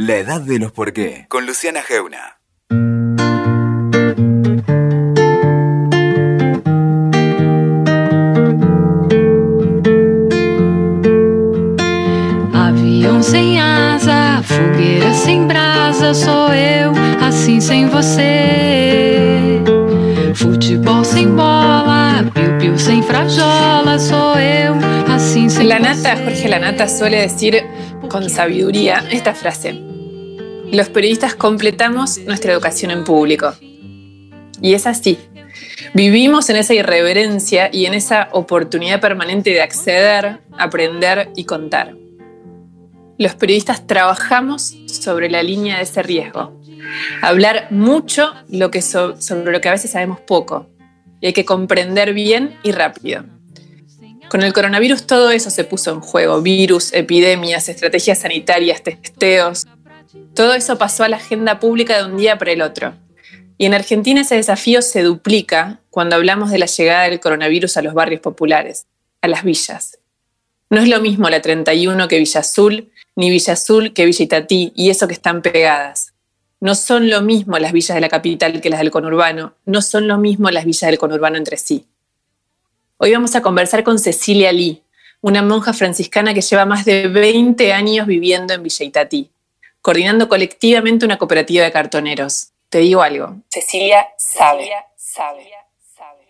La edad de los por qué, con Luciana Geuna. Avião sem asa, fogueira sem brasa, sou eu, assim sem você. Futebol sem bola, piu-piu sem frajola, sou eu, assim sem La Nata, Jorge Lanata suele decir con sabiduría esta frase. Los periodistas completamos nuestra educación en público. Y es así. Vivimos en esa irreverencia y en esa oportunidad permanente de acceder, aprender y contar. Los periodistas trabajamos sobre la línea de ese riesgo. Hablar mucho lo que so- sobre lo que a veces sabemos poco. Y hay que comprender bien y rápido. Con el coronavirus todo eso se puso en juego. Virus, epidemias, estrategias sanitarias, testeos. Todo eso pasó a la agenda pública de un día para el otro. Y en Argentina ese desafío se duplica cuando hablamos de la llegada del coronavirus a los barrios populares, a las villas. No es lo mismo la 31 que Villa Azul, ni Villa Azul que Villa Itatí, y eso que están pegadas. No son lo mismo las villas de la capital que las del conurbano, no son lo mismo las villas del conurbano entre sí. Hoy vamos a conversar con Cecilia Lee, una monja franciscana que lleva más de 20 años viviendo en Villa Itatí, coordinando colectivamente una cooperativa de cartoneros. Te digo algo, Cecilia sabe.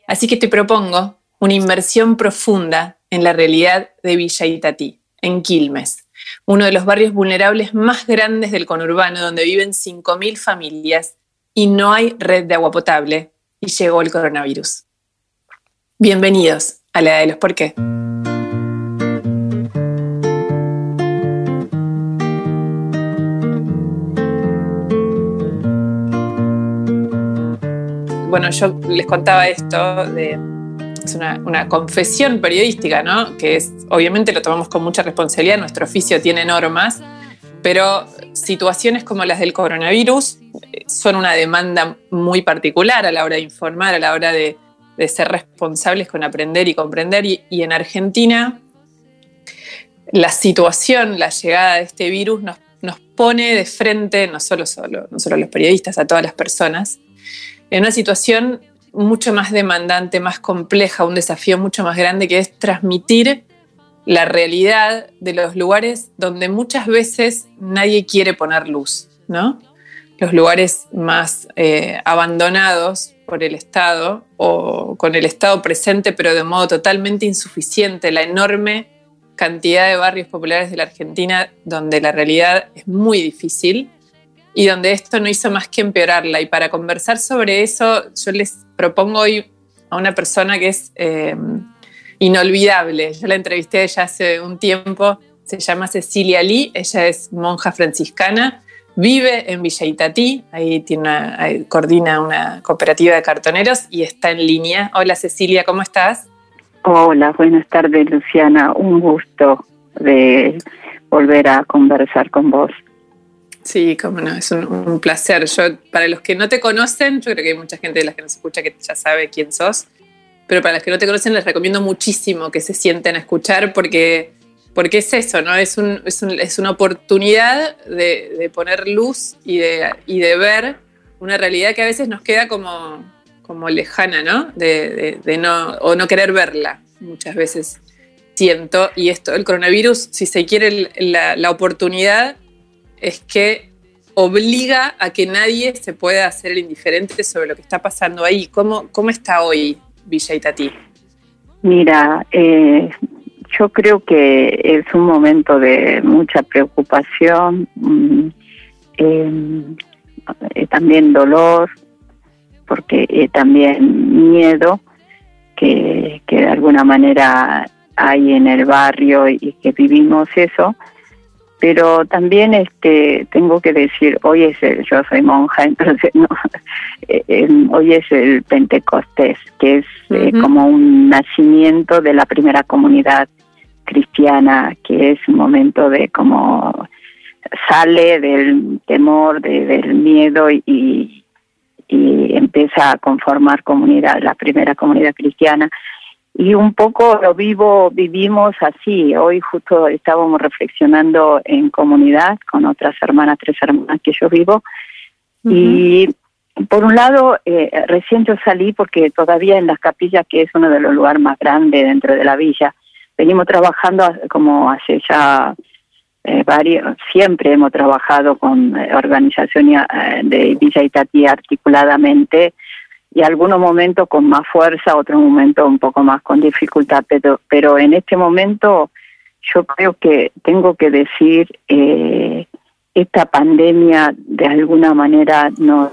Así que te propongo una inmersión profunda en la realidad de Villa Itatí, en Quilmes, uno de los barrios vulnerables más grandes del conurbano, donde viven 5.000 familias y no hay red de agua potable, y llegó el coronavirus. Bienvenidos a la edad de los por qué. Bueno, yo les contaba esto de es una, una confesión periodística, ¿no? Que es, obviamente lo tomamos con mucha responsabilidad, nuestro oficio tiene normas, pero situaciones como las del coronavirus eh, son una demanda muy particular a la hora de informar, a la hora de, de ser responsables con aprender y comprender. Y, en Argentina, la situación, la llegada de este virus nos, nos pone de frente, no solo, solo, no solo a los periodistas, a todas las personas, en una situación mucho más demandante, más compleja, un desafío mucho más grande que es transmitir la realidad de los lugares donde muchas veces nadie quiere poner luz, ¿no? Los lugares más eh, abandonados por el Estado o con el Estado presente pero de modo totalmente insuficiente, la enorme cantidad de barrios populares de la Argentina donde la realidad es muy difícil y donde esto no hizo más que empeorarla. Y para conversar sobre eso, yo les propongo hoy a una persona que es eh, inolvidable. Yo la entrevisté ya hace un tiempo, se llama Cecilia Lee, ella es monja franciscana, vive en Villa Itatí, ahí, tiene una, ahí coordina una cooperativa de cartoneros y está en línea. Hola Cecilia, ¿cómo estás? Hola, buenas tardes Luciana, un gusto de volver a conversar con vos. Sí, cómo no, es un, un, placer. Yo, para los que no te conocen, yo creo que hay mucha gente de las que nos escucha que ya sabe quién sos, pero para los que no te conocen les recomiendo muchísimo que se sienten a escuchar porque, porque es eso, ¿no? Es, un, es, un, es una oportunidad de, poner luz y de, ver una realidad que a veces nos queda como, lejana, ¿no? De, no? O no querer verla, muchas veces siento. Y esto, el coronavirus, si se quiere la, la oportunidad es que obliga a que nadie se pueda hacer indiferente sobre lo que está pasando ahí. ¿Cómo, cómo está hoy Villa Itatí? Mira, eh, yo creo que es un momento de mucha preocupación, eh, también dolor, porque eh, también miedo que, que de alguna manera hay en el barrio y que vivimos eso pero también este tengo que decir hoy es el yo soy monja entonces no eh, hoy es el Pentecostés que es eh, uh -huh. como un nacimiento de la primera comunidad cristiana que es un momento de como sale del temor de, del miedo y, y empieza a conformar comunidad la primera comunidad cristiana y un poco lo vivo, vivimos así. Hoy justo estábamos reflexionando en comunidad con otras hermanas, tres hermanas que yo vivo, y por un lado, eh, recién yo salí porque todavía en las capillas, que es uno de los lugares más grandes dentro de la villa, venimos trabajando como hace ya eh, varios, siempre hemos trabajado con eh, organizaciones eh, de Villa Itatí articuladamente y algunos momentos con más fuerza, otros momentos un poco más con dificultad, pero, pero en este momento yo creo que tengo que decir, eh, esta pandemia de alguna manera nos,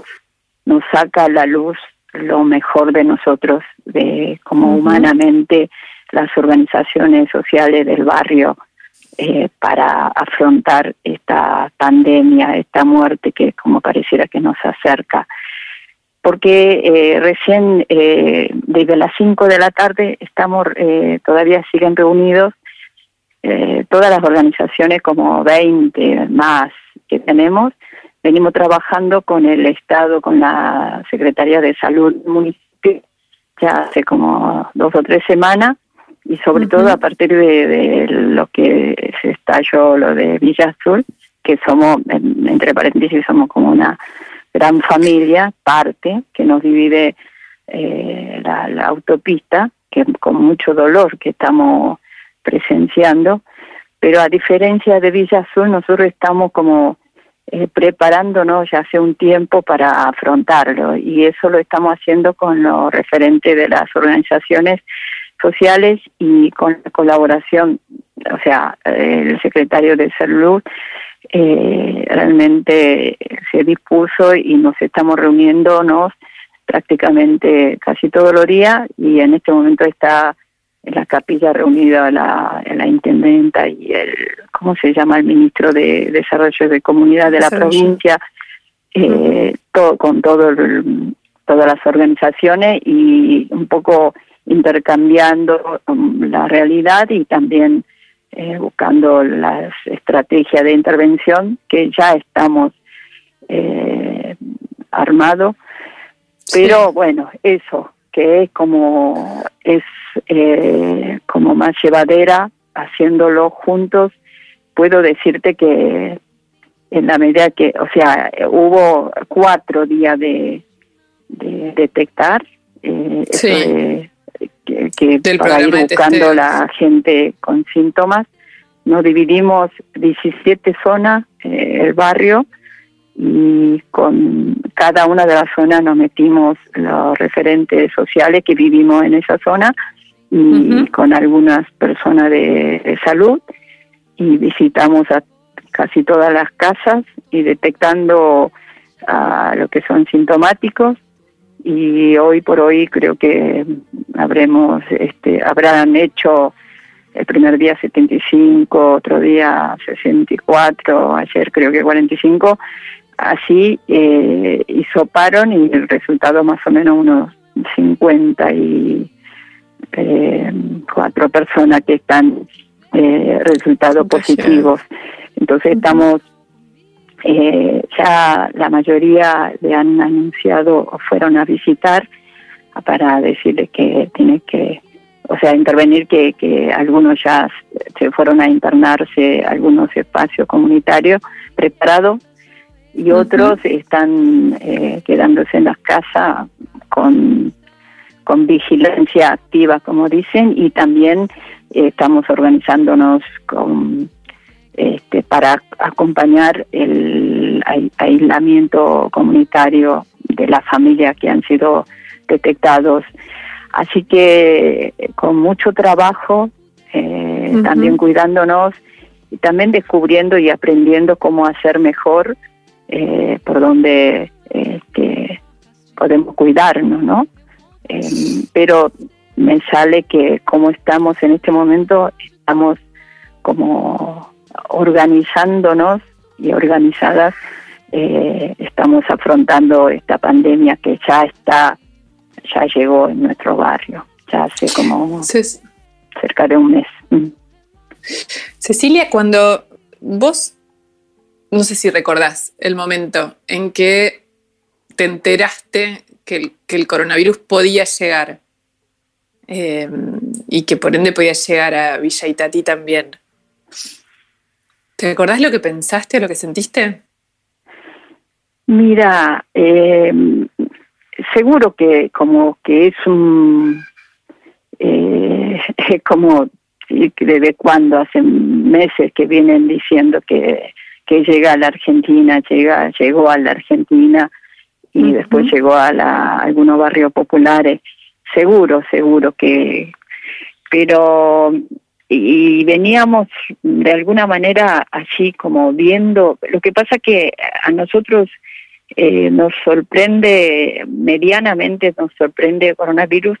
nos saca a la luz lo mejor de nosotros, de como humanamente las organizaciones sociales del barrio eh, para afrontar esta pandemia, esta muerte que como pareciera que nos acerca. Porque eh, recién eh, desde las 5 de la tarde estamos, eh, todavía siguen reunidos eh, todas las organizaciones, como 20 más que tenemos, venimos trabajando con el Estado, con la Secretaría de Salud municipal, ya hace como dos o tres semanas, y sobre todo a partir de, de, lo que se estalló, lo de Villa Azul, que somos, entre paréntesis, somos como una gran familia, parte, que nos divide eh, la, autopista, que con mucho dolor que estamos presenciando, pero a diferencia de Villa Azul, nosotros estamos como eh, preparándonos ya hace un tiempo para afrontarlo y eso lo estamos haciendo con lo referente de las organizaciones sociales y con la colaboración, o sea, el secretario de Salud eh, realmente se dispuso y nos estamos reuniéndonos prácticamente casi todos los días y en este momento está en la capilla reunida la, la intendenta y el, ¿cómo se llama? El ministro de Desarrollo de Comunidad de la Desarrollo. provincia, eh, todo, con todo el, todas las organizaciones y un poco intercambiando um, la realidad y también eh, buscando las estrategias de intervención que ya estamos eh, armados. Pero sí. bueno, eso, que es como es eh, como más llevadera haciéndolo juntos puedo decirte que en la medida que o sea hubo cuatro días de, de detectar eh, sí. de, que, que para ir buscando la gente con síntomas. Nos dividimos 17 zonas eh, el barrio y con cada una de las zonas nos metimos los referentes sociales que vivimos en esa zona y uh -huh. con algunas personas de, de, salud. Y visitamos a casi todas las casas y detectando a lo que son sintomáticos y hoy por hoy creo que habremos este habrán hecho el primer día 75, otro día 64, ayer creo que 45 así eh, hisoparon y el resultado más o menos unos 50 y eh, cuatro personas que están eh, resultados positivos. Entonces estamos, eh, ya la mayoría le han anunciado o fueron a visitar para decirles que tiene que, o sea, intervenir que, que algunos ya se fueron a internarse, algunos espacios comunitarios preparados y otros uh -huh. están eh, quedándose en las casas con, con vigilancia activa, como dicen, y también eh, estamos organizándonos con, este, para acompañar el aislamiento comunitario de las familias que han sido detectados. Así que con mucho trabajo, eh, uh -huh. también cuidándonos y también descubriendo y aprendiendo cómo hacer mejor eh, por donde este, podemos cuidarnos, ¿no? Eh, pero me sale que como estamos en este momento, estamos como organizándonos y organizadas, eh, estamos afrontando esta pandemia que ya está, ya llegó en nuestro barrio, ya hace como cerca de un mes. Mm. Cecilia, cuando vos no sé si recordás el momento en que te enteraste que el, que el coronavirus podía llegar. Eh, y que por ende podía llegar a Villa Itatí también. ¿Te acordás lo que pensaste o lo que sentiste? Mira, eh, seguro que como que es un eh, como desde cuando hace meses que vienen diciendo que, que llega a la Argentina, llega, llegó a la Argentina y después llegó a, la, algunos barrios populares, seguro, seguro que, pero y veníamos de alguna manera así como viendo, lo que pasa que a nosotros eh, nos sorprende, medianamente nos sorprende el coronavirus,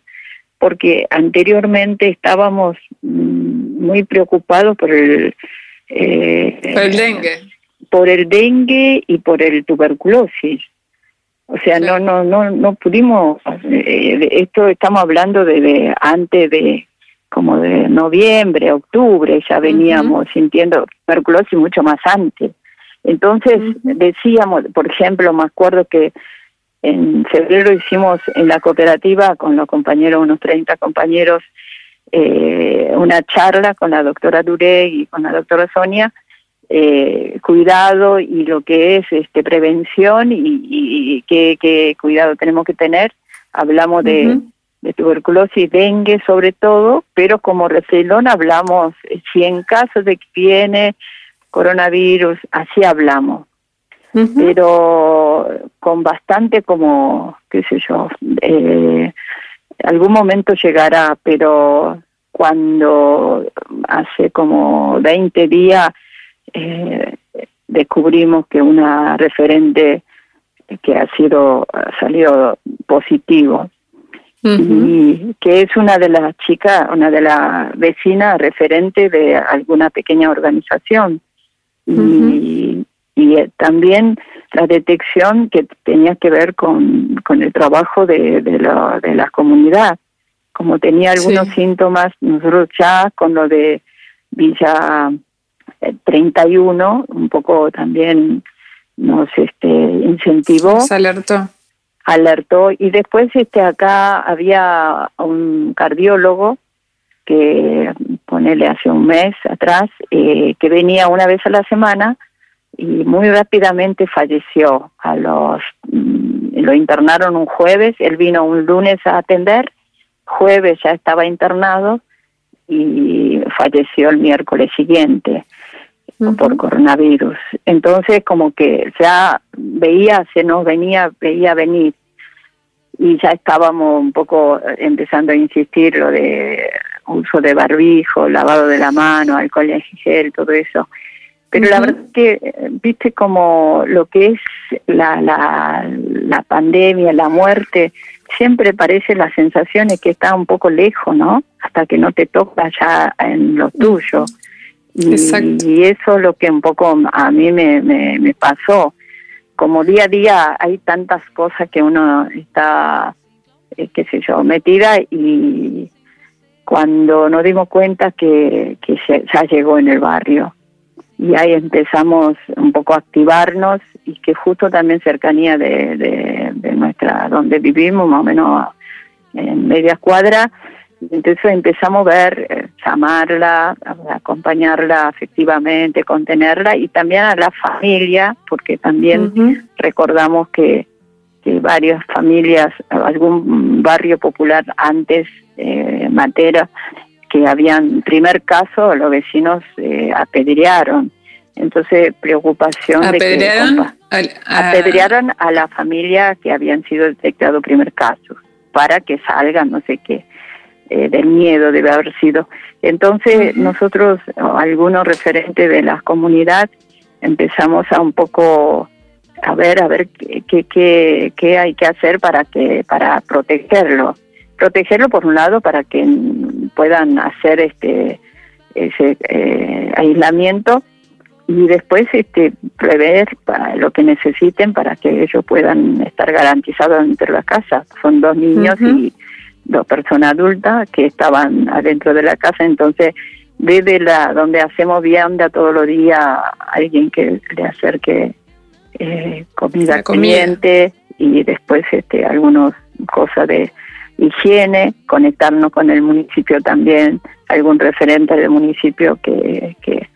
porque anteriormente estábamos mm, muy preocupados por el, eh, por el dengue. Por el dengue y por el tuberculosis. O sea, no, no, no, no pudimos. Eh, esto estamos hablando de, antes de como de noviembre, octubre, ya veníamos sintiendo tuberculosis mucho más antes. Entonces decíamos, por ejemplo, me acuerdo que en febrero hicimos en la cooperativa con los compañeros, unos 30 compañeros, eh, una charla con la doctora Duré y con la doctora Sonia, eh, cuidado y lo que es este prevención y, qué, cuidado tenemos que tener. Hablamos de, de tuberculosis, dengue sobre todo, pero como refilón hablamos, eh, si en caso de que viene coronavirus, así hablamos. Pero con bastante como, qué sé yo, eh, algún momento llegará, pero cuando hace como 20 días eh, descubrimos que una referente que ha sido ha salido positivo y que es una de las chicas, una de las vecinas referente de alguna pequeña organización y, eh, también la detección que tenía que ver con, con el trabajo de, de, la, de la comunidad. Como tenía algunos síntomas, nosotros ya con lo de Villa 31, eh, un poco también nos este, incentivó. Se alertó. Alertó. Y después este acá había un cardiólogo que ponele hace un mes atrás, eh, que venía una vez a la semana y muy rápidamente falleció. A los mm, lo internaron un jueves, él vino un lunes a atender, jueves ya estaba internado y falleció el miércoles siguiente por coronavirus. Entonces como que ya veía, se nos venía, veía venir y ya estábamos un poco empezando a insistir lo de uso de barbijo, lavado de la mano, alcohol en gel, todo eso. Pero la verdad que, eh, viste como lo que es la, la, la pandemia, la muerte, siempre parece la sensación de que está un poco lejos, ¿no? Hasta que no te toca ya en lo tuyo. Y, eso es lo que un poco a mí me, me, pasó. Como día a día hay tantas cosas que uno está, eh, qué sé metida y, cuando nos dimos cuenta que, que ya llegó en el barrio. Y ahí empezamos un poco a activarnos y que justo también cercanía de, de, nuestra, donde vivimos, más o menos en media cuadra, entonces empezamos a ver, eh, llamarla, acompañarla afectivamente, contenerla y también a la familia, porque también recordamos que, que varias familias, algún barrio popular antes eh, Matera, que habían, primer caso, los vecinos eh, apedrearon. Entonces, preocupación ¿Apedrearon? de que... apedrearon a la familia que habían sido detectado primer caso, para que salgan, no sé qué, eh, del miedo debe haber sido. Entonces, nosotros, algunos referentes de la comunidad, empezamos a un poco a ver a ver qué, qué, qué hay que hacer para que para protegerlo. Protegerlo por un lado para que puedan hacer este ese eh, aislamiento y después este prever para lo que necesiten para que ellos puedan estar garantizados dentro de la casa. Son dos niños y dos personas adultas que estaban adentro de la casa entonces desde la donde hacemos vianda todos los días alguien que le acerque eh, comida caliente y después este algunos cosas de higiene, conectarnos con el municipio también, algún referente del municipio que, que,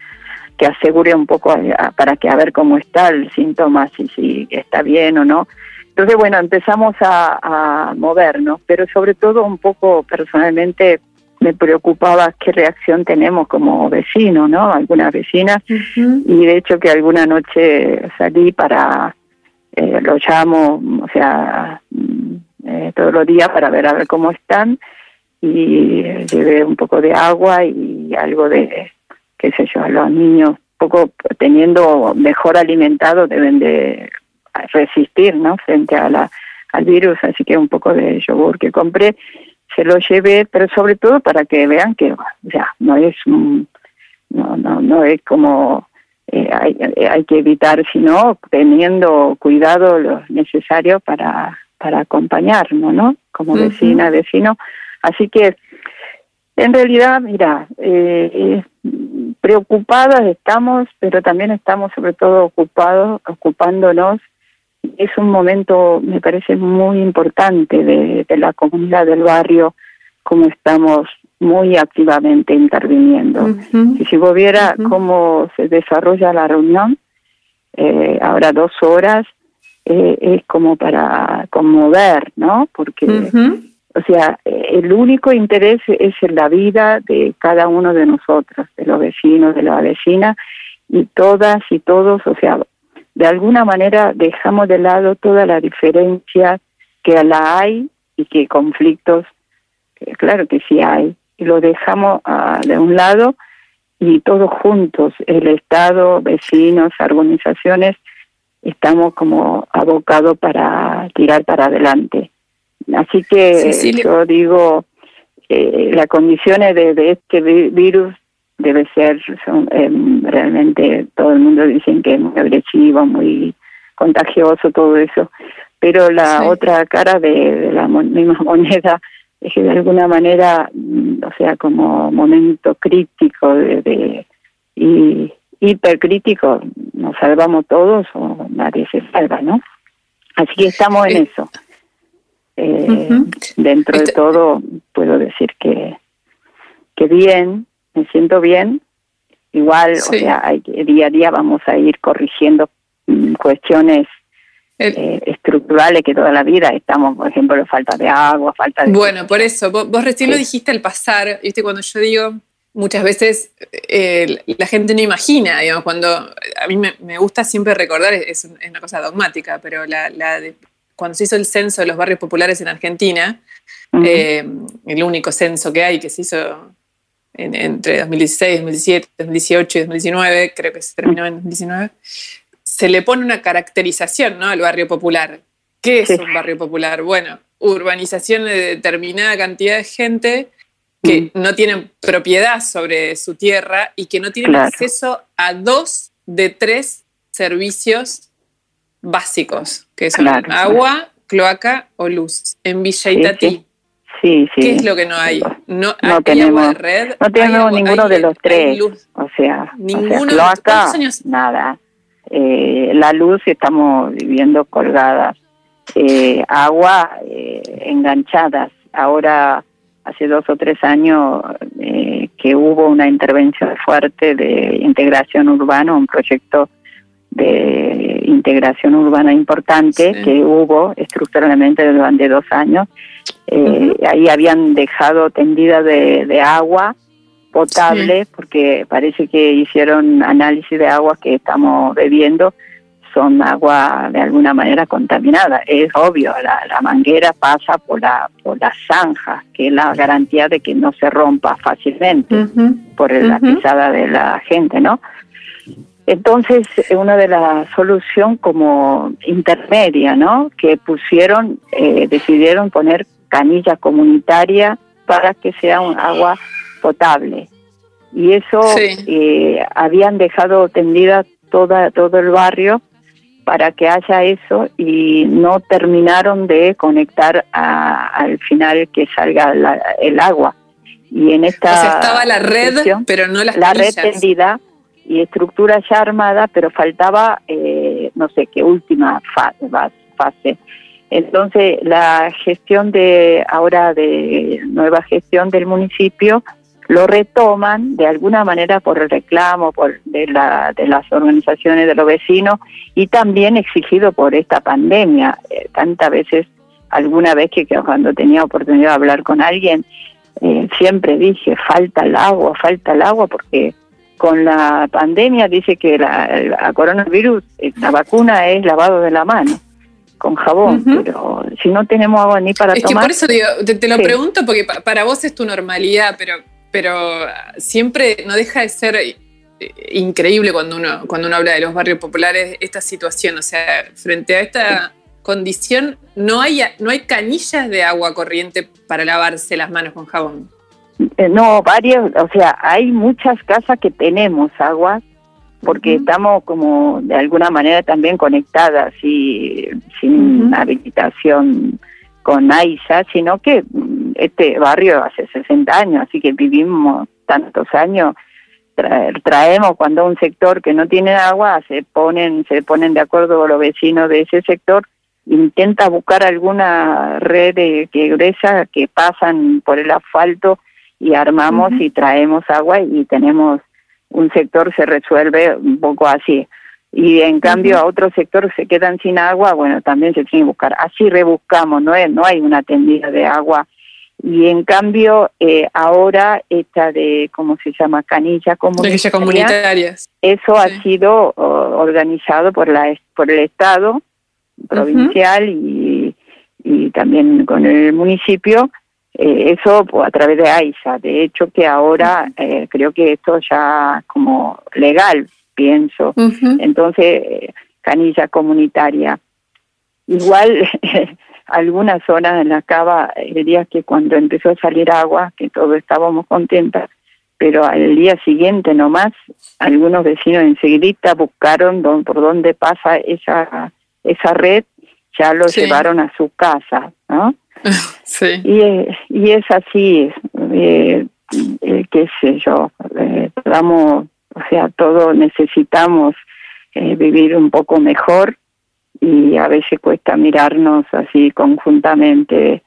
asegure un poco para que a ver cómo está el síntoma, si, si está bien o no. Entonces, bueno, empezamos a, movernos, pero sobre todo un poco personalmente me preocupaba qué reacción tenemos como vecinos, ¿no? Algunas vecinas, y de hecho que alguna noche salí para, eh, lo llamo, o sea, eh, todos los días para ver a ver cómo están. Y llevé un poco de agua y algo de, qué sé yo, los niños, poco teniendo mejor alimentados deben de resistir, ¿no? Frente a la, al virus, así que un poco de yogur que compré se lo llevé, pero sobre todo para que vean que ya no es no no no es como eh, hay, hay que evitar, sino teniendo cuidado lo necesario para para acompañarnos, ¿no? Como vecina, vecino. Así que, en realidad, mira, eh, preocupadas estamos, pero también estamos sobre todo ocupados, ocupándonos. Es un momento, me parece, muy importante de, la comunidad del barrio, como estamos muy activamente interviniendo. Y si vos viera cómo se desarrolla la reunión, eh, ahora dos horas, eh, es como para conmover, ¿no? Porque, o sea, el único interés es en la vida de cada uno de nosotros, de los vecinos, de la vecina, y todas y todos, o sea, de alguna manera dejamos de lado toda la diferencia que la hay y que conflictos, claro que sí hay, y lo dejamos ah, de un lado y todos juntos, el Estado, vecinos, organizaciones, estamos como abocados para tirar para adelante. Así que yo digo, eh, las condiciones de, este virus debe ser son, em, realmente, todo el mundo dice que es muy agresivo, muy contagioso, todo eso, pero la otra cara de, la misma moneda es que de alguna manera, mm, o sea, como momento crítico de, de y hipercrítico, nos salvamos todos o nadie se salva, ¿no? Así que estamos en eso. Eh, dentro de todo, puedo decir que, que bien, me siento bien. Igual, o sea, hay, día a día vamos a ir corrigiendo mm, cuestiones eh, estructurales que toda la vida estamos, por ejemplo, falta de agua, falta de... Bueno, por eso, vos, recién lo dijiste al pasar, viste, cuando yo digo, muchas veces eh, la gente no imagina, digamos, cuando a mí me, gusta siempre recordar, es, una cosa dogmática, pero la, cuando se hizo el censo de los barrios populares en Argentina, eh, el único censo que hay que se hizo entre 2016, 2017, 2018 y 2019, creo que se terminó en 2019, se le pone una caracterización ¿no? al barrio popular. ¿Qué es un barrio popular? Bueno, urbanización de determinada cantidad de gente que mm. no tienen propiedad sobre su tierra y que no tienen acceso a dos de tres servicios básicos, que son agua, cloaca o luz. En Villa Itatí. Sí, sí. ¿Qué es lo que no hay? No, tenemos, red. No tenemos ninguno de los tres. O sea, ninguno, cloaca, nada. Eh, la luz estamos viviendo colgadas. Eh, agua eh, enganchadas. Ahora hace dos o tres años eh, que hubo una intervención fuerte de integración urbana, un proyecto de integración urbana importante que hubo estructuralmente durante dos años. Eh, ahí habían dejado tendida de, agua potable, porque parece que hicieron análisis de agua que estamos bebiendo son agua de alguna manera contaminada. Es obvio, la, manguera pasa por la, por la zanja, que es la garantía de que no se rompa fácilmente por la pisada de la gente, ¿no? Entonces, una de las soluciones como intermedia, ¿no? Que pusieron, eh, decidieron poner canilla comunitaria para que sea un agua potable. Y eso eh, habían dejado tendida toda, todo el barrio para que haya eso y no terminaron de conectar al final que salga el agua. Y en esta o estaba la red, pero no las La red tendida y estructura ya armada, pero faltaba, eh, no sé qué última fase. fase. Entonces, la gestión de ahora de nueva gestión del municipio lo retoman de alguna manera por el reclamo por de, la, de las organizaciones de los vecinos y también exigido por esta pandemia. Eh, tantas veces, alguna vez que, cuando tenía oportunidad de hablar con alguien, eh, siempre dije, falta el agua, falta el agua, porque con la pandemia dice que la, coronavirus, eh, la vacuna es lavado de la mano con jabón, pero si no tenemos agua ni para es tomar. Es que por eso digo, te, lo pregunto porque para vos es tu normalidad, pero, pero siempre no deja de ser eh, increíble cuando uno, cuando uno habla de los barrios populares esta situación. O sea, frente a esta condición, no hay, no hay canillas de agua corriente para lavarse las manos con jabón. Eh, no, varios, o sea, hay muchas casas que tenemos agua porque estamos como de alguna manera también conectadas y sin habilitación con AISA, sino que mm, este barrio hace 60 años, así que vivimos tantos años, traemos cuando un sector que no tiene agua, se ponen, se ponen de acuerdo los vecinos de ese sector, intenta buscar alguna red de, que gruesa que pasan por el asfalto y armamos y traemos agua y tenemos un sector se resuelve un poco así. Y en cambio a otro sector se quedan sin agua, bueno, también se tiene que buscar. Así rebuscamos, no, es, no hay una tendida de agua. Y en cambio, eh, ahora esta de, ¿cómo se llama? Canilla comunitaria. comunitarias. Eso ha sido organizado por, la, por el Estado provincial y, y también con el municipio eh, eso pues, a través de AISA. De hecho, que ahora eh, creo que esto ya como legal, pienso. Entonces, canilla comunitaria. Igual, algunas zonas en la cava, el día que cuando empezó a salir agua, que todos estábamos contentas, pero al día siguiente nomás, algunos vecinos enseguida buscaron por dónde pasa esa, esa red, ya lo llevaron a su casa, ¿no? Sí. Y, y es así, eh, eh, qué sé yo, eh, o sea, todos necesitamos eh, vivir un poco mejor y a veces cuesta mirarnos así conjuntamente,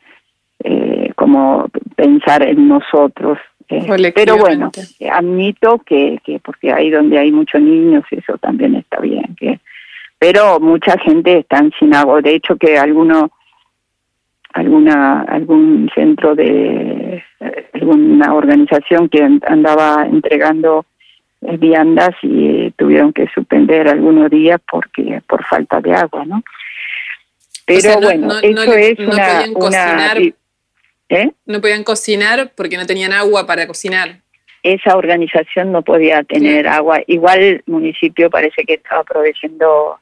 como pensar en nosotros. pero bueno, admito que, que porque ahí donde hay muchos niños eso también está bien, que pero mucha gente está sin agua. De hecho, que algunos alguna algún centro de alguna organización que andaba entregando eh, viandas y tuvieron que suspender algunos días porque por falta de agua, ¿no? Pero bueno, eso es una, cocinar, ¿eh? No podían cocinar porque no tenían agua para cocinar. Esa organización no podía tener agua. Igual el municipio parece que estaba proveyendo,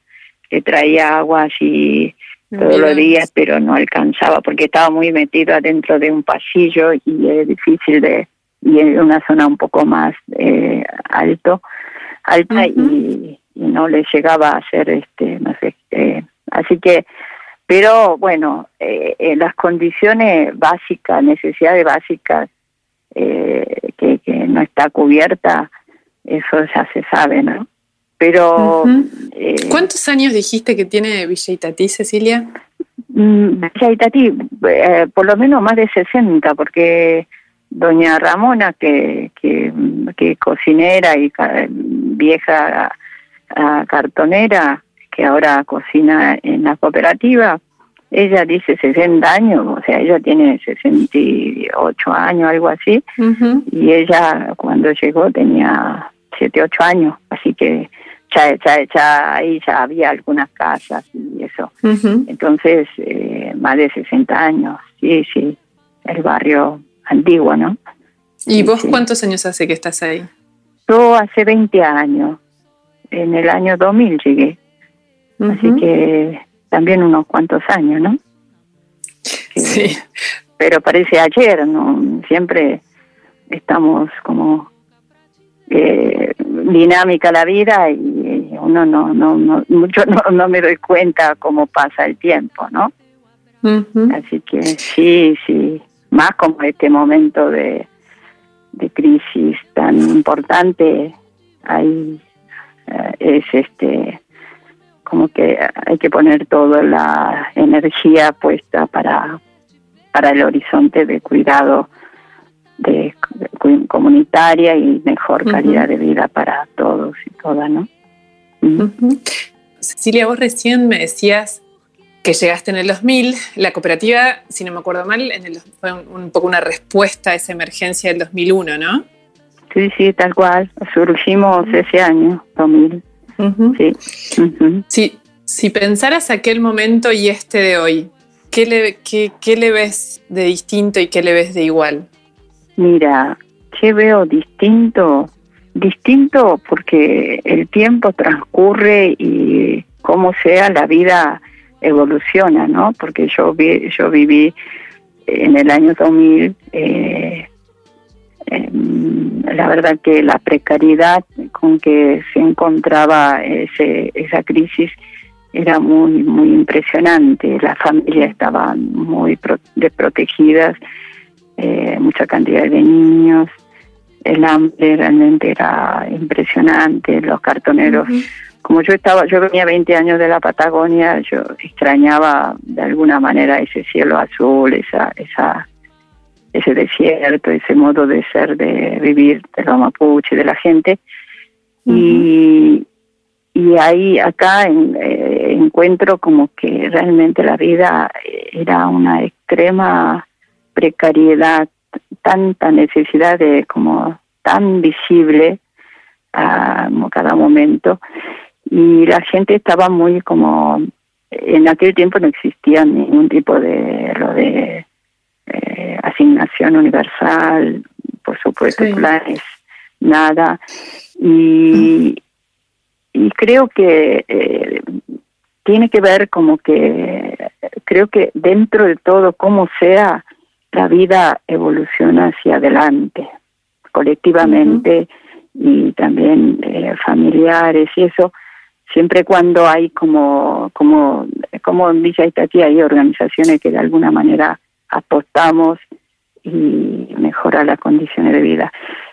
que traía agua así todos los días, pero no alcanzaba porque estaba muy metido adentro de un pasillo y es difícil de y en una zona un poco más eh, alto alta y, no le llegaba a hacer este no sé eh, así que pero bueno eh, en las condiciones básicas necesidades básicas que, que no está cubierta eso ya se sabe no pero... Eh, ¿Cuántos años dijiste que tiene Villa Itatí, Cecilia? Mm, Villa Itatí, eh, por lo menos más de 60, porque doña Ramona, que, que, que cocinera y vieja cartonera, que ahora cocina en la cooperativa, ella dice 60 años, o sea, ella tiene 68 años, algo así, y ella cuando llegó tenía 7, 8 años, así que ya, ya, ya ahí ya había algunas casas y eso. Entonces, eh, más de 60 años, sí, sí, el barrio antiguo, ¿no? ¿Y vos cuántos años hace que estás ahí? Yo hace 20 años, en el año 2000 llegué, así que también unos cuantos años, ¿no? Sí. Pero parece ayer, ¿no? Siempre estamos como eh, dinámica la vida y uno no, no, no mucho no, no me doy cuenta cómo pasa el tiempo, ¿no? Así que sí, sí, más como este momento de, de crisis tan importante, ahí eh, es este como que hay que poner toda la energía puesta para, para el horizonte de cuidado de, comunitaria y mejor calidad de vida para todos y todas, ¿no? Cecilia, vos recién me decías que llegaste en el 2000. La cooperativa, si no me acuerdo mal, en el, fue un, poco una respuesta a esa emergencia del 2001, ¿no? Sí, sí, tal cual. Surgimos ese año, 2000. sí. Si pensaras aquel momento y este de hoy, ¿qué le, qué, ¿qué le ves de distinto y qué le ves de igual? Mira, ¿qué veo distinto? Distinto porque el tiempo transcurre y como sea la vida evoluciona, ¿no? Porque yo vi, yo viví en el año 2000, eh, la verdad que la precariedad con que se encontraba ese, esa crisis era muy muy impresionante. Las familias estaban muy desprotegidas, eh, mucha cantidad de niños, el hambre realmente era impresionante, los cartoneros. Como yo estaba, yo venía 20 años de la Patagonia, yo extrañaba de alguna manera ese cielo azul, esa, esa, ese desierto, ese modo de ser, de vivir de los mapuche, de la gente. Y, y ahí, acá eh, encuentro como que realmente la vida era una extrema precariedad, tanta necesidad de como tan visible a cada momento. Y la gente estaba muy como en aquel tiempo no existía ningún tipo de lo de eh, asignación universal por supuesto planes nada. Y y creo que eh, tiene que ver como que creo que dentro de todo como sea la vida evoluciona hacia adelante, colectivamente y también eh, familiares y eso, siempre cuando hay como, como, como dice aquí, hay organizaciones que de alguna manera apostamos y mejora las condiciones de vida.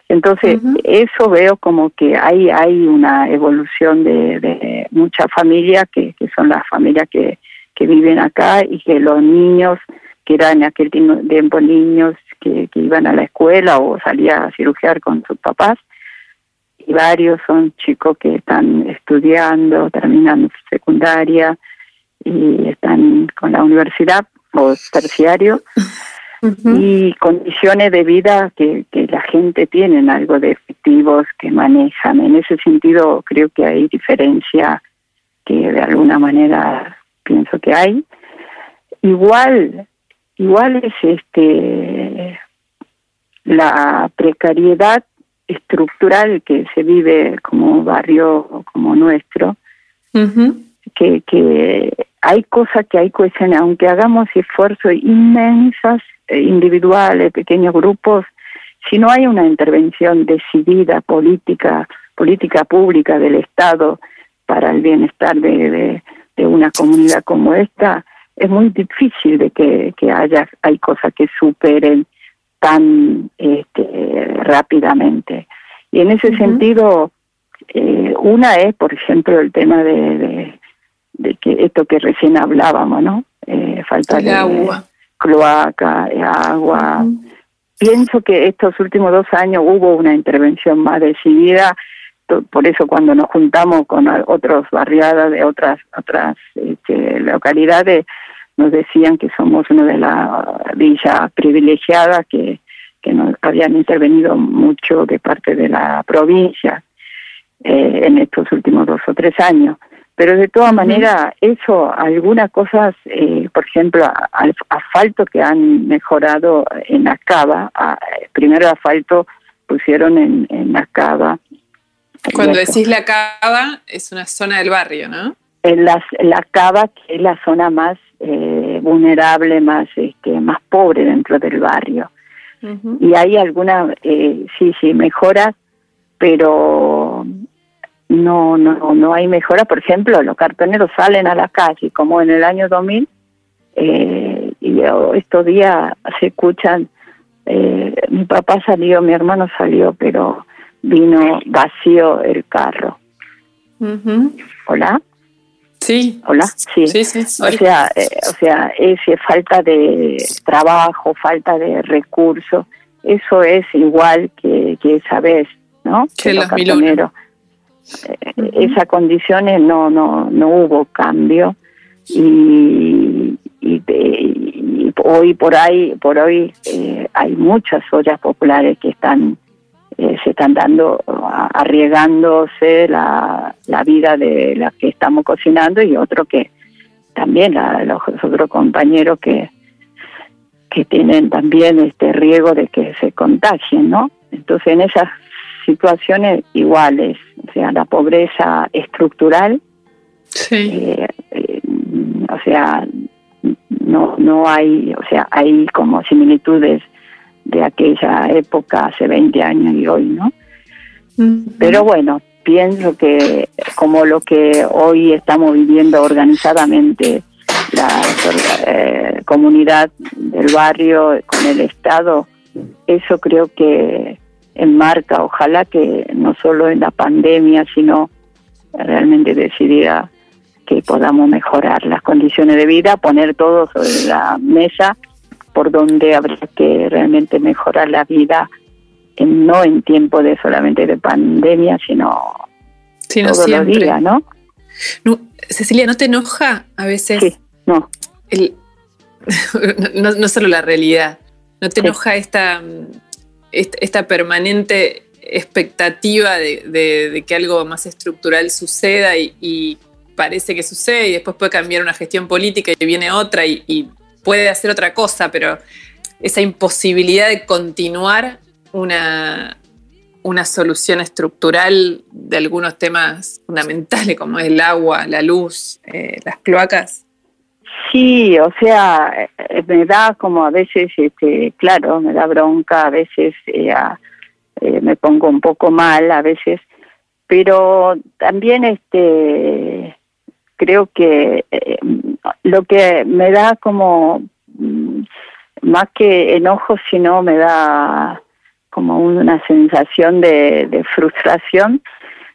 Entonces, eso veo como que hay, hay una evolución de, de muchas familias, que, que son las familias que, que viven acá y que los niños que eran en aquel tiempo niños que, iban a la escuela o salía a cirugiar con sus papás. Y varios son chicos que están estudiando, terminando secundaria y están con la universidad o terciario. Y condiciones de vida que, que la gente tiene, algo de efectivos que manejan. En ese sentido, creo que hay diferencia que de alguna manera pienso que hay. Igual igual es este la precariedad estructural que se vive como barrio como nuestro que, que hay cosas que hay cohesión aunque hagamos esfuerzos inmensas eh, individuales pequeños grupos si no hay una intervención decidida política política pública del Estado para el bienestar de, de una comunidad como esta es muy difícil de que, haya hay cosas que superen tan este, rápidamente. Y en ese sentido eh, una es por ejemplo el tema de, de, que esto que recién hablábamos no eh, falta de agua. cloaca agua. Pienso que estos últimos dos años hubo una intervención más decidida por eso cuando nos juntamos con otros barriadas de otras otras este, localidades nos decían que somos una de las villas privilegiadas que, que nos habían intervenido mucho de parte de la provincia eh, en estos últimos dos o tres años. Pero de todas maneras, eso, algunas cosas, eh, por ejemplo, al asfalto que han mejorado en Acaba, primero asfalto pusieron en, en Acaba. Cuando decís la Cava, es una zona del barrio, ¿no? En la, la Cava, que es la zona más eh, vulnerable, más este, más pobre dentro del barrio. Y hay alguna, eh, sí, sí, mejora, pero no, no, no hay mejora. Por ejemplo, los cartoneros salen a la calle, como en el año 2000, eh, y estos días se escuchan, eh, mi papá salió, mi hermano salió, pero vino vacío el carro. Hola. Sí. Hola, sí. Sí, sí. O sea, eh, o sea, ese falta de trabajo, falta de recursos, eso es igual que, que esa vez, ¿no? Que los cartoneros. Eh, Esas condiciones no, no, no hubo cambio y, y, y hoy por ahí, por hoy eh, hay muchas ollas populares que están eh, se están dando, arriesgándose la, la vida de las que estamos cocinando y otro que también la, los otros compañeros que que tienen también este riesgo de que se contagien, ¿no? Entonces en esas situaciones iguales, o sea, la pobreza estructural, sí. eh, eh, o sea, no no hay, o sea, hay como similitudes de aquella época hace 20 años y hoy, ¿no? Pero bueno, pienso que como lo que hoy estamos viviendo organizadamente, la eh, comunidad del barrio con el Estado, eso creo que enmarca, ojalá que no solo en la pandemia, sino realmente decidida que podamos mejorar las condiciones de vida, poner todo sobre la mesa por donde habría que realmente mejorar la vida, en, no en tiempo de solamente de pandemia, sino sí, no todos siempre. los días, ¿no? no. Cecilia, ¿no te enoja a veces Sí, no. el, no, no solo la realidad, ¿no te Sí. enoja esta, esta, esta permanente expectativa de, de- de que algo más estructural suceda y, y parece que sucede y después puede cambiar una gestión política y viene otra y, y puede hacer otra cosa, pero esa imposibilidad de continuar una, una solución estructural de algunos temas fundamentales como el agua, la luz, eh, las cloacas? Sí, o sea, eh, me da como a veces, este, claro, me da bronca, a veces eh, me pongo un poco mal, a veces, pero también este, creo que eh, lo que me da como mm, más que enojo, sino me da como una sensación de, de frustración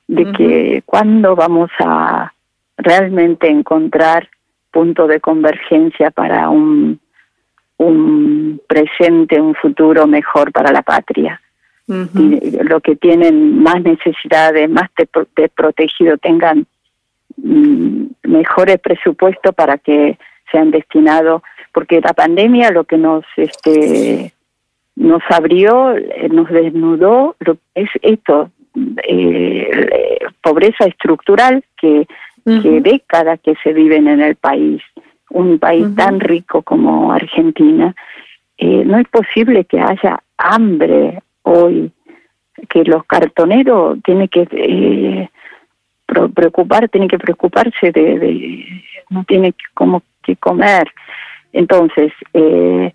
de que cuándo vamos a realmente encontrar punto de convergencia para un, un presente, un futuro mejor para la patria. Y lo que tienen más necesidades, más de, pro- de protegido, tengan mejores presupuestos para que sean destinados, porque la pandemia lo que nos este nos abrió, eh, nos desnudó, lo es esto, eh, pobreza estructural que que décadas que se viven en el país, un país tan rico como Argentina, eh, no es posible que haya hambre hoy, que los cartoneros tienen que eh, preocupar, tienen que preocuparse de, no tiene como que comer. Entonces, eh,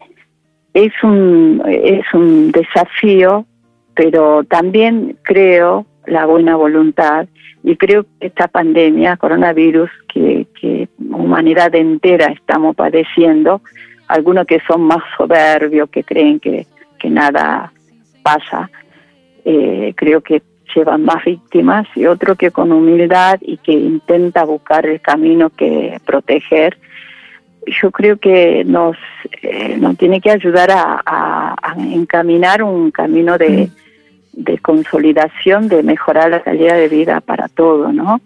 es un es un desafío, pero también creo la buena voluntad y creo que esta pandemia, coronavirus, que, que humanidad entera estamos padeciendo, algunos que son más soberbios, que creen que, que nada pasa, eh, creo que llevan más víctimas y otro que con humildad y que intenta buscar el camino que proteger, yo creo que nos, eh, nos tiene que ayudar a, a- a encaminar un camino de, de consolidación, de mejorar la calidad de vida para todo, ¿no?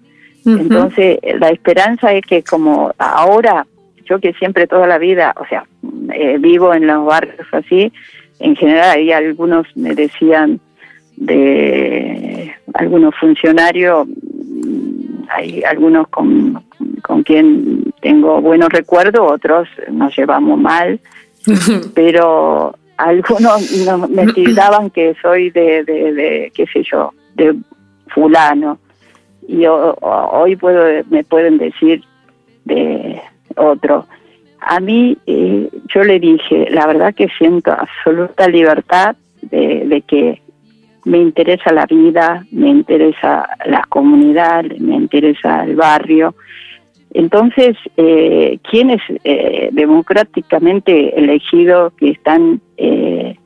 Entonces, la esperanza es que como ahora, yo que siempre toda la vida, o sea, eh, vivo en los barrios así, en general hay algunos me decían de algunos funcionarios, mm, hay algunos con, con quien tengo buenos recuerdos, otros nos llevamos mal, pero algunos no- me tildaban que soy de, de, de, qué sé yo, de fulano. Y ho- ho- hoy puedo me pueden decir de otro. A mí, eh, yo le dije, la verdad que siento absoluta libertad de, de que me interesa la vida, me interesa la comunidad, me interesa el barrio. Entonces, eh, quienes eh, democráticamente elegidos que están eh,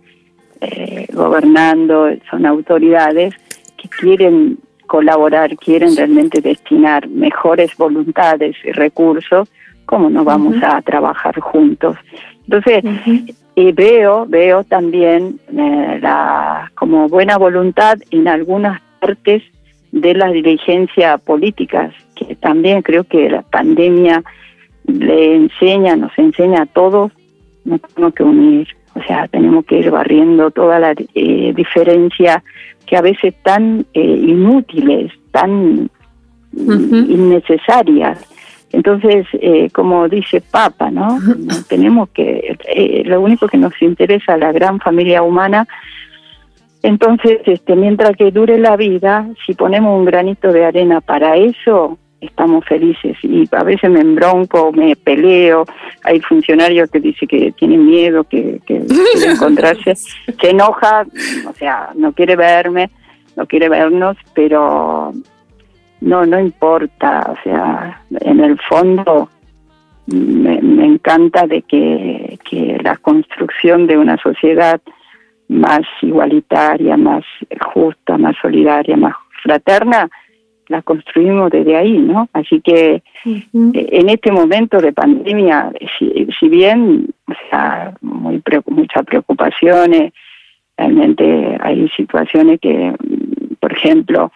eh, gobernando son autoridades que quieren colaborar, quieren realmente destinar mejores voluntades y recursos, ¿cómo no vamos a trabajar juntos? Entonces, y veo, veo también eh, la, como buena voluntad en algunas partes de la dirigencia políticas, que también creo que la pandemia le enseña, nos enseña a todos, nos tenemos que unir, o sea, tenemos que ir barriendo toda la eh, diferencia que a veces tan eh, inútiles, tan innecesarias entonces, eh, como dice Papa, ¿no? Tenemos que, eh, lo único que nos interesa la gran familia humana. Entonces, este, mientras que dure la vida, si ponemos un granito de arena para eso, estamos felices. Y a veces me embronco, me peleo. Hay funcionarios que dicen que tienen miedo, que, que quiere encontrarse, se enoja, o sea, no quiere verme, no quiere vernos, pero no, no importa, o sea, en el fondo me, encanta de que, que la construcción de una sociedad más igualitaria, más justa, más solidaria, más fraterna, la construimos desde ahí, ¿no? Así que eh, en este momento de pandemia, si, si bien, o sea, muy muchas preocupaciones, realmente hay situaciones que, por ejemplo,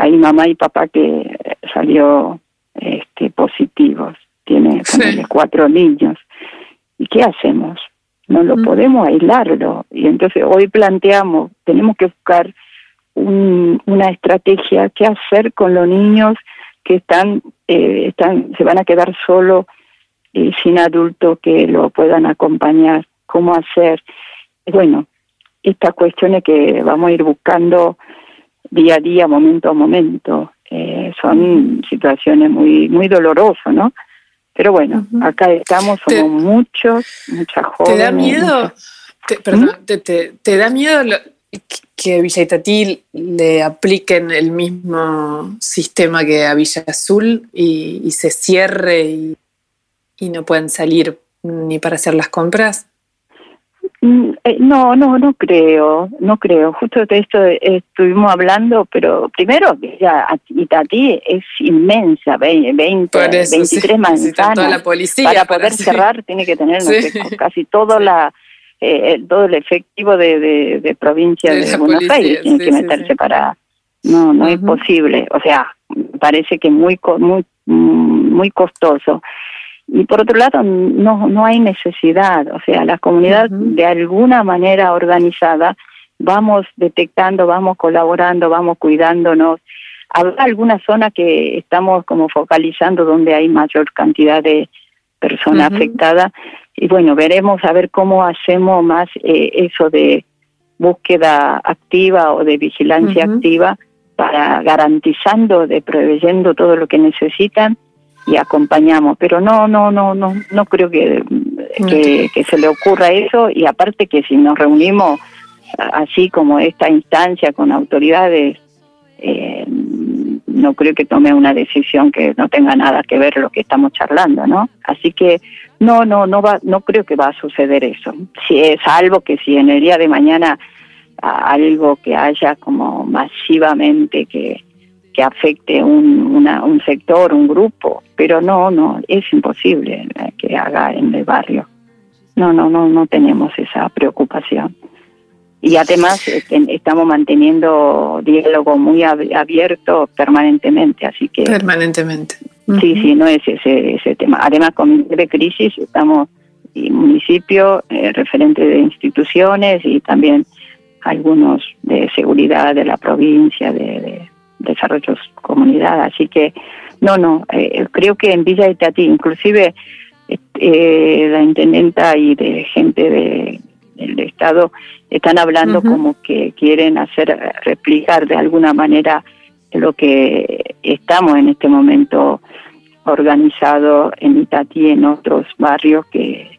hay mamá y papá que salió este, positivos, tiene cuatro niños. ¿Y qué hacemos? No lo mm. podemos aislarlo. Y entonces hoy planteamos, tenemos que buscar una estrategia, qué hacer con los niños que están, eh, están se van a quedar solos y sin adultos que lo puedan acompañar, cómo hacer. Bueno, estas cuestiones que vamos a ir buscando día a día, momento a momento. Eh, son situaciones muy muy dolorosas, ¿no? Pero bueno, acá estamos, somos muchos, muchas jóvenes. ¿Te da miedo? Te, perdón, ¿Mm? te, da miedo que a Villa Itatí le apliquen el mismo sistema que a Villa Azul y, se cierre y, y no puedan salir ni para hacer las compras? Mm, eh, no, no, no creo, no creo. Justo de esto estuvimos hablando, pero primero ya Itatí es inmensa, 20, 23 manzanas. para poder cerrar tiene que tener casi todo la eh, todo el efectivo de, de, provincia de, Buenos Aires tiene que meterse para no no es posible, o sea, parece que muy muy muy costoso y por otro lado no no hay necesidad. O sea la comunidad de alguna manera organizada vamos detectando vamos colaborando vamos cuidándonos. Habrá alguna zona que estamos como focalizando donde hay mayor cantidad de personas afectadas y bueno veremos a ver cómo hacemos más eh, eso de búsqueda activa o de vigilancia activa para garantizando de preveyendo todo lo que necesitan y acompañamos, pero no, no, no, no, no creo que, que, se le ocurra eso y aparte que si nos reunimos así como esta instancia con autoridades, eh, no creo que tome una decisión que no tenga nada que ver lo que estamos charlando, ¿no? Así que no, no, no va, no creo que va a suceder eso. Si es algo que si en el día de mañana algo que haya como masivamente que que afecte un, un sector, un grupo, pero no, no, es imposible que haga en el barrio. No, no, no, no tenemos esa preocupación. Y además este, estamos manteniendo diálogo muy abierto permanentemente, así que... Permanentemente. Sí, sí, no es ese, ese tema. Además, con de crisis estamos, y municipio, eh, referente de instituciones y también algunos de seguridad de la provincia, de desarrollo comunidad. Así que, no, no, eh, creo que en Villa de Teatí, inclusive eh, la intendenta y de gente de, del Estado están hablando como que quieren hacer replicar de alguna manera lo que estamos en este momento organizado en Itatí, en otros barrios que,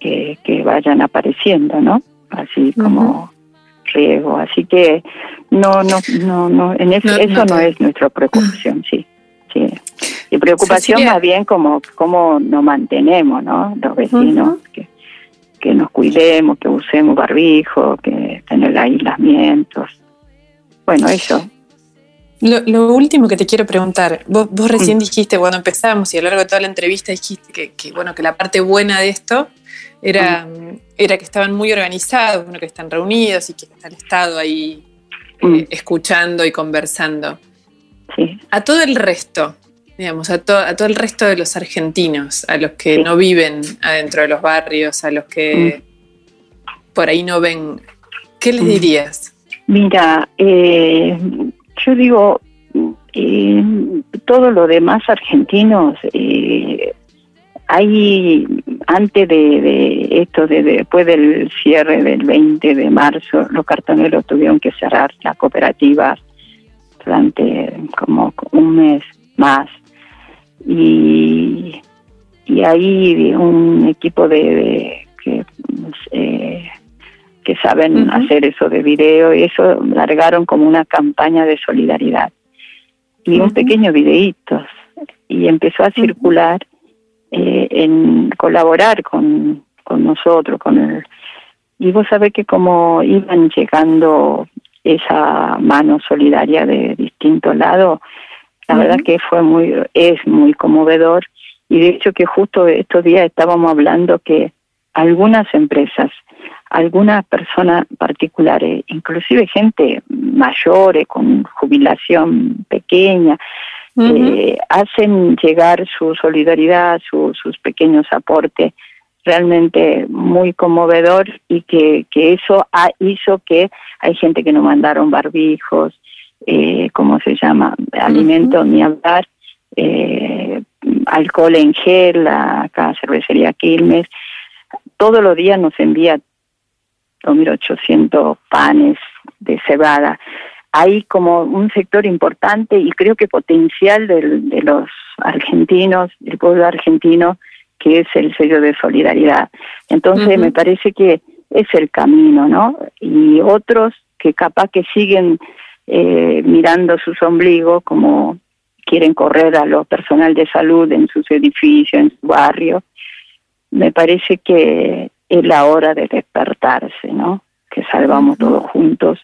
que, vayan apareciendo, ¿no? Así como riego. Así que no, no, no, no, en eso, eso no es nuestra preocupación, sí, sí. Y preocupación más bien como cómo nos mantenemos, ¿no? Los vecinos, que, que nos cuidemos, que usemos barbijo, que tener aislamientos. Bueno, eso. Lo, último que te quiero preguntar, vos, recién dijiste cuando empezamos y a lo largo de toda la entrevista dijiste que, bueno, que la parte buena de esto era, era que estaban muy organizados, bueno, que están reunidos y que el Estado ahí eh, escuchando y conversando. A todo el resto, digamos, a, a, todo el resto de los argentinos, a los que no viven adentro de los barrios, a los que por ahí no ven, ¿qué les dirías? Mira, eh, yo digo, eh, todo lo demás argentinos, eh, hay antes de, esto, de, después del cierre del 20 de marzo, los cartoneros tuvieron que cerrar las cooperativas durante como un mes más. Y, y ahí un equipo de, que eh, que saben hacer eso de video y eso largaron como una campaña de solidaridad y un pequeño videíto. Y empezó a circular eh, en colaborar con, con nosotros con el y vos sabés que como iban llegando esa mano solidaria de distintos lados la verdad que fue muy es muy conmovedor y de hecho que justo estos días estábamos hablando que algunas empresas algunas personas particulares, inclusive gente mayores con jubilación pequeña, eh, hacen llegar su solidaridad, sus pequeños aportes realmente muy conmovedor y que, que eso ha, hizo que hay gente que nos mandaron barbijos, eh, ¿cómo se llama? Alimentos ni hablar, eh, alcohol en gel, acá cervecería Quilmes, todos los días nos envía 2.800 panes de cebada. Hay como un sector importante y creo que potencial de los argentinos, del pueblo argentino, que es el sello de solidaridad. Entonces me parece que es el camino, ¿no? Y otros que capaz que siguen eh, mirando sus ombligos como quieren correr a lo personal de salud en sus edificios, en su barrio, me parece que es la hora de despertarse, ¿no? Que salvamos todos juntos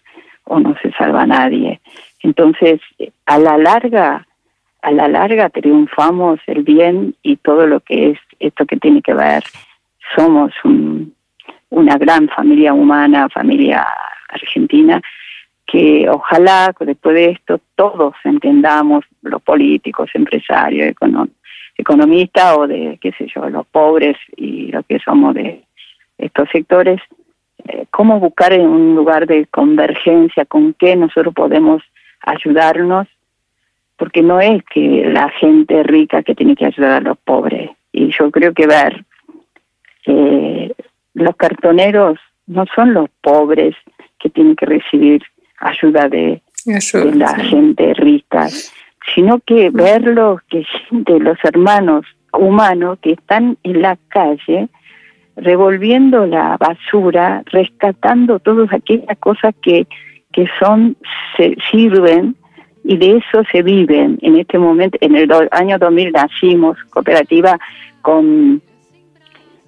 o no se salva nadie. Entonces, a la larga, a la larga triunfamos el bien y todo lo que es esto que tiene que ver, somos una gran familia humana, familia argentina, que ojalá después de esto todos entendamos, los políticos, empresarios, economistas o de, qué sé yo, los pobres y lo que somos de estos sectores, eh, cómo buscar un lugar de convergencia, con qué nosotros podemos ayudarnos, porque no es que la gente rica que tiene que ayudar a los pobres. Y yo creo que ver, eh, los cartoneros no son los pobres que tienen que recibir ayuda de, la gente rica, sino que verlos, que de los hermanos humanos que están en la calle, revolviendo la basura, rescatando todas aquellas cosas que, que son, se sirven y de eso se viven. En este momento, en el año 2000 nacimos cooperativa con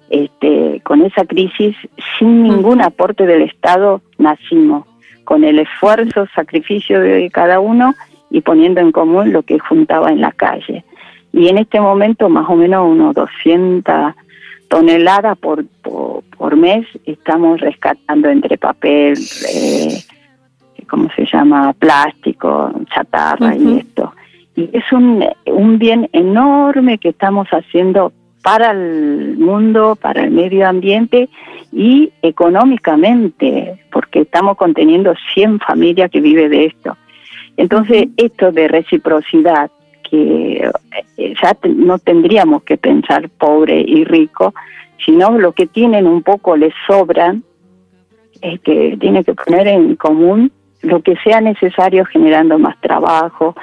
este, con esa crisis sin ningún aporte del Estado nacimos, con el esfuerzo, sacrificio de cada uno y poniendo en común lo que juntaba en la calle. Y en este momento más o menos unos 200 tonelada por, por, mes estamos rescatando entre papel, eh, ¿cómo se llama? Plástico, chatarra y esto. Y es un, un bien enorme que estamos haciendo para el mundo, para el medio ambiente y económicamente, porque estamos conteniendo 100 familias que viven de esto. Entonces, esto de reciprocidad que eh, ya no tendríamos que pensar pobre y rico, sino lo que tienen un poco les sobran, es que tiene que poner en común lo que sea necesario generando más trabajo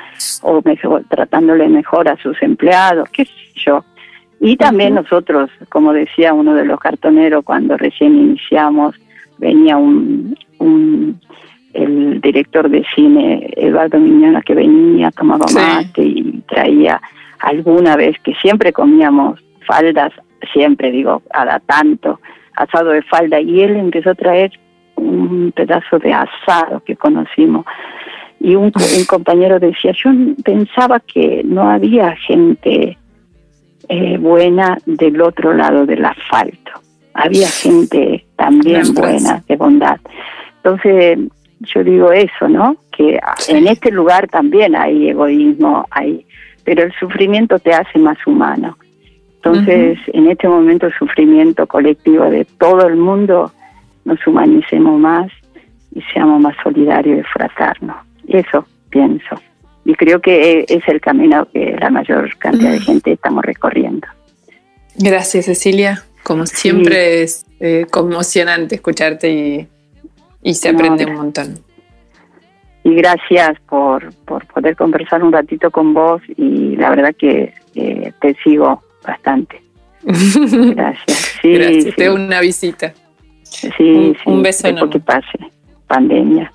o mejor, tratándole mejor a sus empleados, qué sé yo. Y también nosotros, como decía uno de los cartoneros cuando recién iniciamos, venía un, un el director de cine, Eduardo Miñona, que venía, tomaba mate y traía alguna vez que siempre comíamos faldas, siempre digo, a tanto, asado de falda, y él empezó a traer un pedazo de asado que conocimos. Y un, un compañero decía, yo pensaba que no había gente eh, buena del otro lado del asfalto. Había gente también buena, de bondad. Entonces, yo digo eso, ¿no? Que en este lugar también hay egoísmo, hay, pero el sufrimiento te hace más humano. Entonces, en este momento el sufrimiento colectivo de todo el mundo, nos humanicemos más y seamos más solidarios y fraternos. Eso pienso. Y creo que es el camino que la mayor cantidad de gente estamos recorriendo. Gracias, Cecilia. Como siempre es eh, conmocionante escucharte y, se aprende un montón. Y gracias por, por poder conversar un ratito con vos y la verdad que te sigo bastante. Gracias. Sí, gracias. Te una visita. Sí, un, sí. Un beso enorme. que pase pandemia.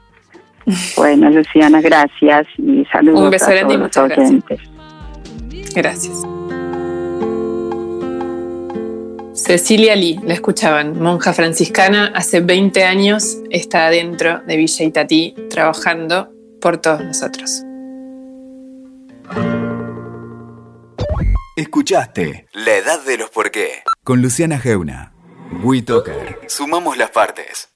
Bueno, Luciana, gracias y saludos Un beso a todos los oyentes. Gracias. Cecilia Lee, la escuchaban, monja franciscana, hace 20 años está adentro de Villa Itatí trabajando por todos nosotros. Escuchaste La Edad de los Por qué con Luciana Geuna. Sumamos las partes.